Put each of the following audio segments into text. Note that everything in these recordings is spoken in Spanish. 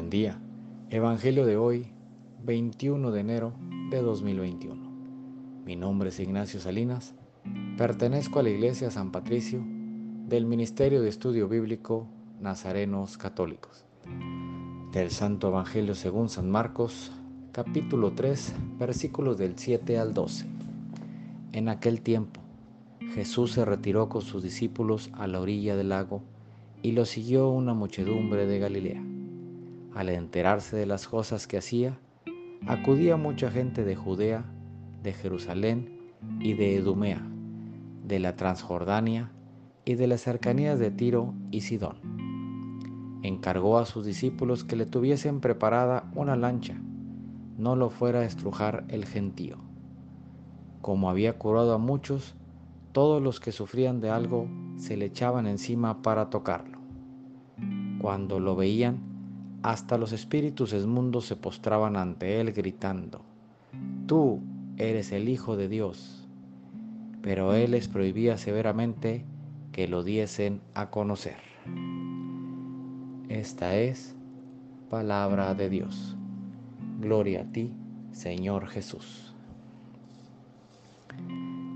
día. Evangelio de hoy, 21 de enero de 2021. Mi nombre es Ignacio Salinas. Pertenezco a la Iglesia San Patricio del Ministerio de Estudio Bíblico Nazarenos Católicos. Del Santo Evangelio según San Marcos, capítulo 3, versículos del 7 al 12. En aquel tiempo, Jesús se retiró con sus discípulos a la orilla del lago y lo siguió una muchedumbre de Galilea. Al enterarse de las cosas que hacía, acudía mucha gente de Judea, de Jerusalén y de Edumea, de la Transjordania y de las cercanías de Tiro y Sidón. Encargó a sus discípulos que le tuviesen preparada una lancha, no lo fuera a estrujar el gentío. Como había curado a muchos, todos los que sufrían de algo se le echaban encima para tocarlo. Cuando lo veían, hasta los espíritus esmundos se postraban ante él gritando, Tú eres el Hijo de Dios. Pero él les prohibía severamente que lo diesen a conocer. Esta es palabra de Dios. Gloria a ti, Señor Jesús.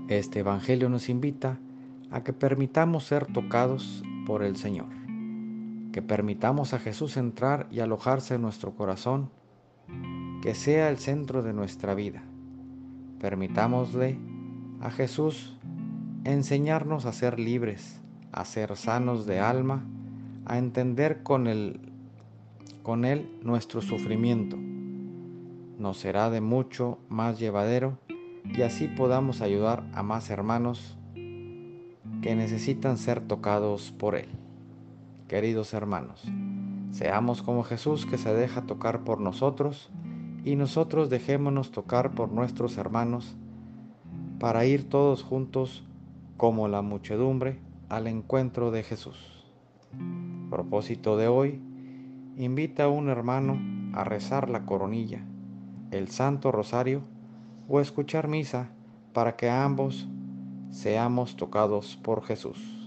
Este Evangelio nos invita a que permitamos ser tocados por el Señor, que permitamos a Jesús entrar y alojarse en nuestro corazón, que sea el centro de nuestra vida. Permitámosle a Jesús enseñarnos a ser libres, a ser sanos de alma, a entender con él, con él nuestro sufrimiento. Nos será de mucho más llevadero y así podamos ayudar a más hermanos que necesitan ser tocados por Él. Queridos hermanos, seamos como Jesús que se deja tocar por nosotros y nosotros dejémonos tocar por nuestros hermanos para ir todos juntos como la muchedumbre al encuentro de Jesús. Propósito de hoy, invita a un hermano a rezar la coronilla, el Santo Rosario, o escuchar misa para que ambos seamos tocados por Jesús.